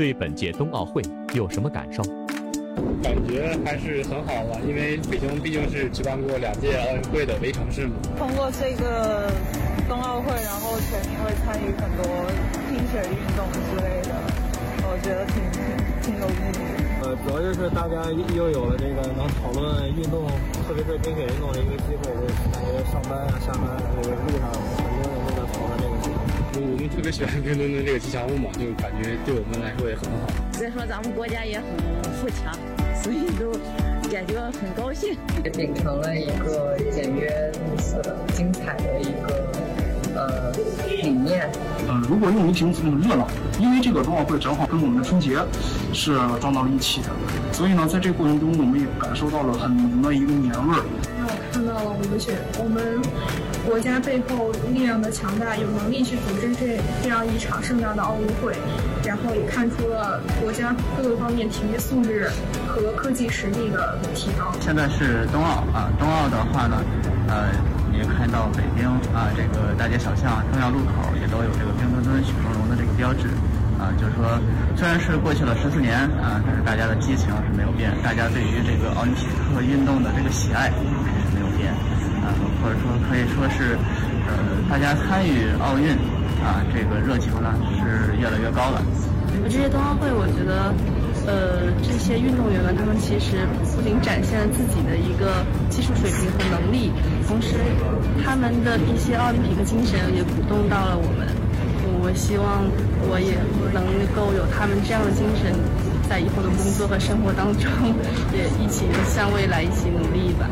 对本届冬奥会有什么感受？感觉还是很好吧，因为北京毕竟是举办过两届奥运会的围城市嘛。通过这个冬奥会，然后全民会参与很多冰雪运动之类的，我觉得挺挺挺有意义。呃，主要就是大家又有了这个能讨论运动，特别是冰雪运动的一个机会，就感觉上班啊、下班啊这个路上喜欢冰墩墩这个吉祥物嘛，就感觉对我们来说也很好。再说咱们国家也很富强。所以都感觉很高兴，也秉承了一个简约、绿色、精彩的一个呃理念。嗯，如果用于形容词，就是热闹。因为这个冬奥会正好跟我们的春节是撞到了一起的，所以呢，在这个过程中，我们也感受到了很浓的一个年味儿。让我看到了我们国家背后力量的强大，有能力去组织这这样一场盛大的奥运会。然后也看出了国家各个方面体育素质和科技实力的提高。现在是冬奥啊，冬奥的话呢，呃，也看到北京啊，这个大街小巷、重要路口也都有这个冰墩墩、雪融融的这个标志啊，就是说，虽然是过去了十四年啊，但是大家的激情是没有变，大家对于这个奥林匹克运动的这个喜爱，或者说可以说是，呃，大家参与奥运。啊，这个热情呢是越来越高了。我这些冬奥会，我觉得，呃，这些运动员们他们其实不仅展现了自己的一个技术水平和能力，同时他们的一些奥林匹克精神也鼓动到了我们。我希望我也能够有他们这样的精神，在以后的工作和生活当中，也一起向未来一起努力吧。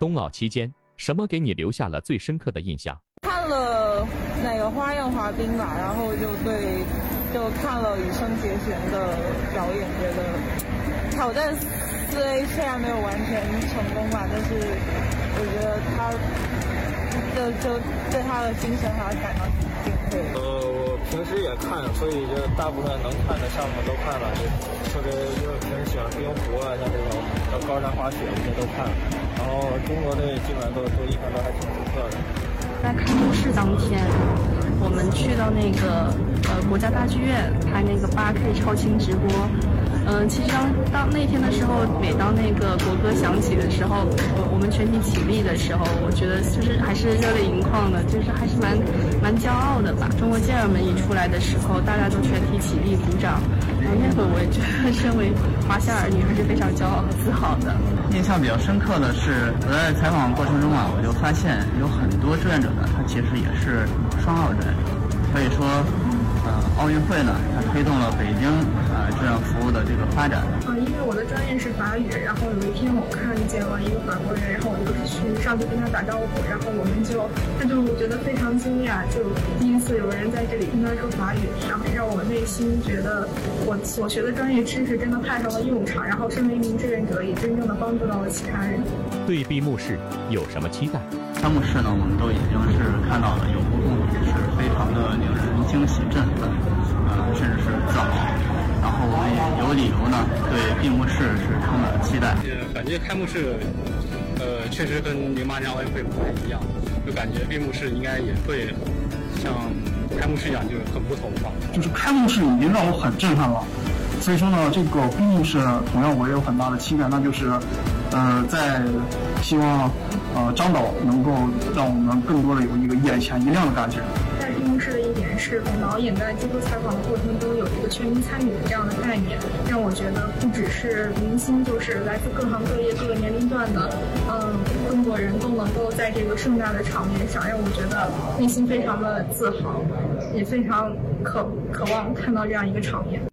冬奥期间，什么给你留下了最深刻的印象？看了那个花样滑冰吧，然后就对，就看了羽生结弦的表演，觉得挑战四 A 虽然没有完全成功吧，但是就对他的精神还是感到挺敬佩。呃，我平时也看，所以就大部分能看的项目都看了，就特别就是平时喜欢冰壶啊，像这种高山滑雪这些都看了。然后中国队基本上都都一般都还挺出色的。在开幕式当天，我们去到那个呃国家大剧院拍那个八 K 超清直播。嗯，其实当当那天的时候，每当那个国歌响起的时候，我我们全体起立的时候，我觉得就是还是热泪盈眶的，就是还是蛮蛮骄傲的吧。中国健儿们一出来的时候，大家都全体起立鼓掌。然后那会我也觉得，身为华夏儿女还是非常骄傲和自豪的。印象比较深刻的是，我在采访过程中啊，我就发现有很多志愿者呢，他其实也是双奥志愿者，可以说。呃，奥运会呢，它推动了北京呃志愿服务的这个发展。嗯，因为我的专业是法语，然后有一天我看见了一个法国人，然后我就去上去跟他打招呼，然后我们就，他就觉得非常惊讶，就第一次有人在这里跟他说法语，然后让我内心觉得我所学的专业知识真的派上了用场，然后身为一名志愿者，也真正的帮助到了其他人。对闭幕式有什么期待？开幕式呢，我们都已经是看到了，有互动，是非常的惊喜振奋，呃，甚至是自豪。然后我们也有理由呢，对闭幕式是充满了期待。感觉开幕式，呃，确实跟零八年奥运会不太一样，就感觉闭幕式应该也会像开幕式一样，就是很不同吧。就是开幕式已经让我很震撼了，所以说呢，这个闭幕式同样我也有很大的期待，那就是，呃，在希望。呃，张导能够让我们更多的有一个眼前一亮的感觉。是总，导演在接受采访的过程中有一个全民参与的这样的概念，让我觉得不只是明星，就是来自各行各业、各个年龄段的，嗯，中国人都能够在这个盛大的场面上，让我觉得内心非常的自豪，也非常渴渴望看到这样一个场面。